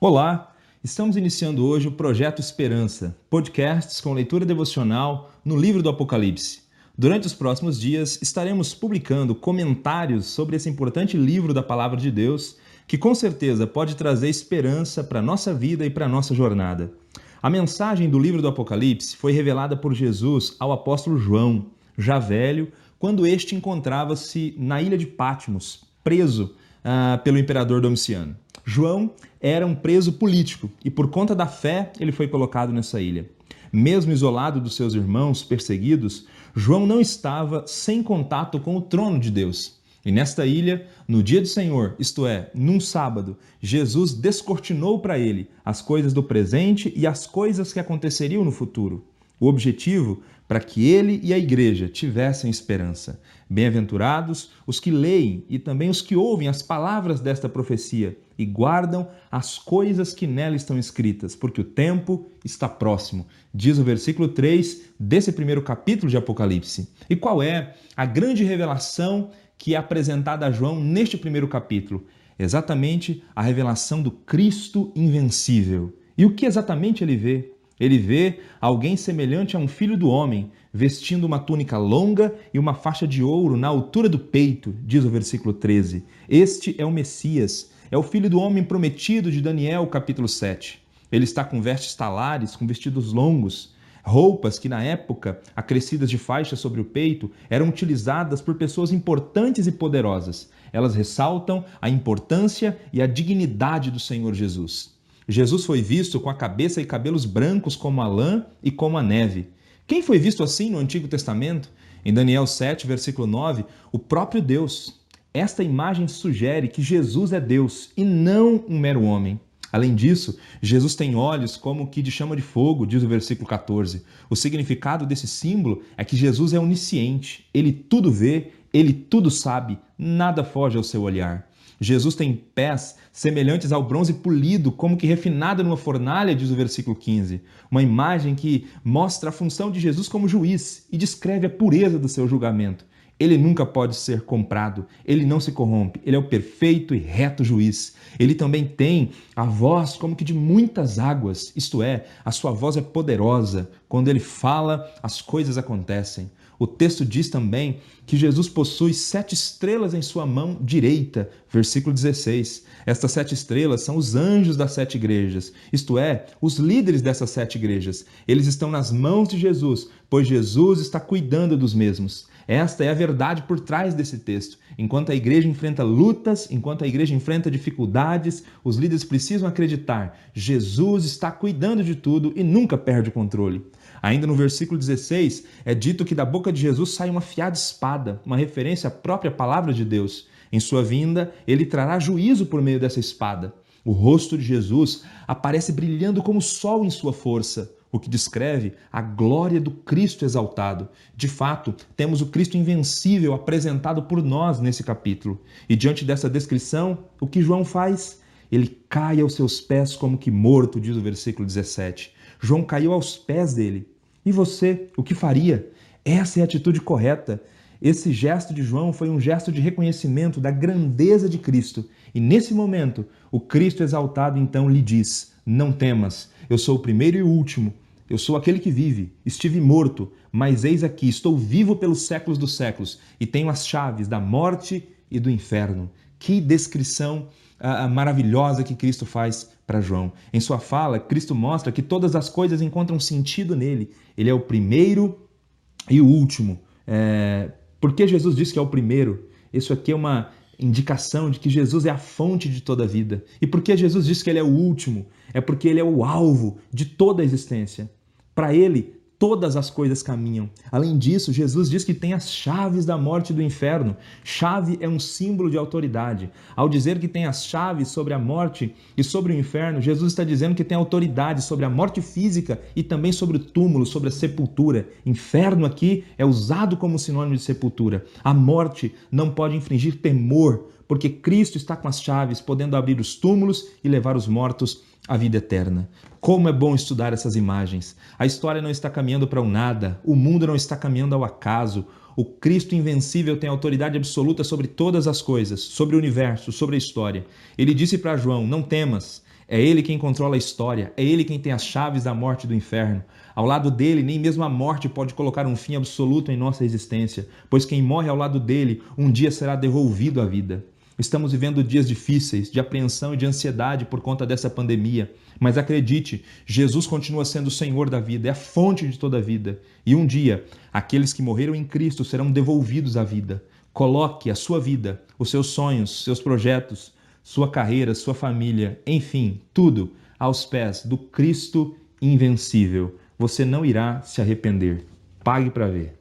Olá, estamos iniciando hoje o Projeto Esperança, podcasts com leitura devocional no livro do Apocalipse. Durante os próximos dias estaremos publicando comentários sobre esse importante livro da Palavra de Deus, que com certeza pode trazer esperança para a nossa vida e para a nossa jornada. A mensagem do livro do Apocalipse foi revelada por Jesus ao apóstolo João, já velho, quando este encontrava-se na ilha de Patmos, preso uh, pelo imperador Domiciano. João era um preso político e, por conta da fé, ele foi colocado nessa ilha. Mesmo isolado dos seus irmãos perseguidos, João não estava sem contato com o trono de Deus. E nesta ilha, no dia do Senhor, isto é, num sábado, Jesus descortinou para ele as coisas do presente e as coisas que aconteceriam no futuro. O objetivo para que ele e a igreja tivessem esperança. Bem-aventurados os que leem e também os que ouvem as palavras desta profecia e guardam as coisas que nela estão escritas, porque o tempo está próximo, diz o versículo 3 desse primeiro capítulo de Apocalipse. E qual é a grande revelação que é apresentada a João neste primeiro capítulo? Exatamente a revelação do Cristo invencível. E o que exatamente ele vê? Ele vê alguém semelhante a um filho do homem, vestindo uma túnica longa e uma faixa de ouro na altura do peito, diz o versículo 13. Este é o Messias, é o filho do homem prometido de Daniel, capítulo 7. Ele está com vestes talares, com vestidos longos, roupas que na época, acrescidas de faixas sobre o peito, eram utilizadas por pessoas importantes e poderosas. Elas ressaltam a importância e a dignidade do Senhor Jesus. Jesus foi visto com a cabeça e cabelos brancos como a lã e como a neve. Quem foi visto assim no Antigo Testamento? Em Daniel 7, versículo 9, o próprio Deus. Esta imagem sugere que Jesus é Deus e não um mero homem. Além disso, Jesus tem olhos como que de chama de fogo, diz o versículo 14. O significado desse símbolo é que Jesus é onisciente, ele tudo vê, ele tudo sabe, nada foge ao seu olhar. Jesus tem pés semelhantes ao bronze polido, como que refinado numa fornalha, diz o versículo 15. Uma imagem que mostra a função de Jesus como juiz e descreve a pureza do seu julgamento. Ele nunca pode ser comprado, ele não se corrompe, ele é o perfeito e reto juiz. Ele também tem a voz como que de muitas águas, isto é, a sua voz é poderosa. Quando ele fala, as coisas acontecem. O texto diz também que Jesus possui sete estrelas em sua mão direita, versículo 16. Estas sete estrelas são os anjos das sete igrejas, isto é, os líderes dessas sete igrejas. Eles estão nas mãos de Jesus, pois Jesus está cuidando dos mesmos. Esta é a verdade por trás desse texto. Enquanto a igreja enfrenta lutas, enquanto a igreja enfrenta dificuldades, os líderes precisam acreditar: Jesus está cuidando de tudo e nunca perde o controle. Ainda no versículo 16, é dito que da boca de Jesus sai uma afiada espada, uma referência à própria palavra de Deus. Em sua vinda, ele trará juízo por meio dessa espada. O rosto de Jesus aparece brilhando como o sol em sua força o que descreve a glória do Cristo exaltado. De fato, temos o Cristo invencível apresentado por nós nesse capítulo. E diante dessa descrição, o que João faz? Ele cai aos seus pés como que morto, diz o versículo 17. João caiu aos pés dele. E você, o que faria? Essa é a atitude correta. Esse gesto de João foi um gesto de reconhecimento da grandeza de Cristo. E nesse momento, o Cristo exaltado então lhe diz: Não temas, eu sou o primeiro e o último. Eu sou aquele que vive. Estive morto, mas eis aqui, estou vivo pelos séculos dos séculos e tenho as chaves da morte e do inferno. Que descrição uh, maravilhosa que Cristo faz para João. Em sua fala, Cristo mostra que todas as coisas encontram sentido nele. Ele é o primeiro e o último. É... Por que Jesus disse que é o primeiro? Isso aqui é uma indicação de que Jesus é a fonte de toda a vida. E por que Jesus disse que ele é o último? É porque ele é o alvo de toda a existência. Para ele, todas as coisas caminham. Além disso, Jesus diz que tem as chaves da morte e do inferno. Chave é um símbolo de autoridade. Ao dizer que tem as chaves sobre a morte e sobre o inferno, Jesus está dizendo que tem autoridade sobre a morte física e também sobre o túmulo, sobre a sepultura. Inferno aqui é usado como sinônimo de sepultura. A morte não pode infringir temor, porque Cristo está com as chaves, podendo abrir os túmulos e levar os mortos à vida eterna. Como é bom estudar essas imagens. A história não está caminhando para o um nada, o mundo não está caminhando ao acaso. O Cristo invencível tem autoridade absoluta sobre todas as coisas, sobre o universo, sobre a história. Ele disse para João: Não temas. É ele quem controla a história, é ele quem tem as chaves da morte e do inferno. Ao lado dele, nem mesmo a morte pode colocar um fim absoluto em nossa existência, pois quem morre ao lado dele um dia será devolvido à vida. Estamos vivendo dias difíceis, de apreensão e de ansiedade por conta dessa pandemia. Mas acredite, Jesus continua sendo o Senhor da vida, é a fonte de toda a vida. E um dia, aqueles que morreram em Cristo serão devolvidos à vida. Coloque a sua vida, os seus sonhos, seus projetos, sua carreira, sua família, enfim, tudo aos pés do Cristo invencível. Você não irá se arrepender. Pague para ver.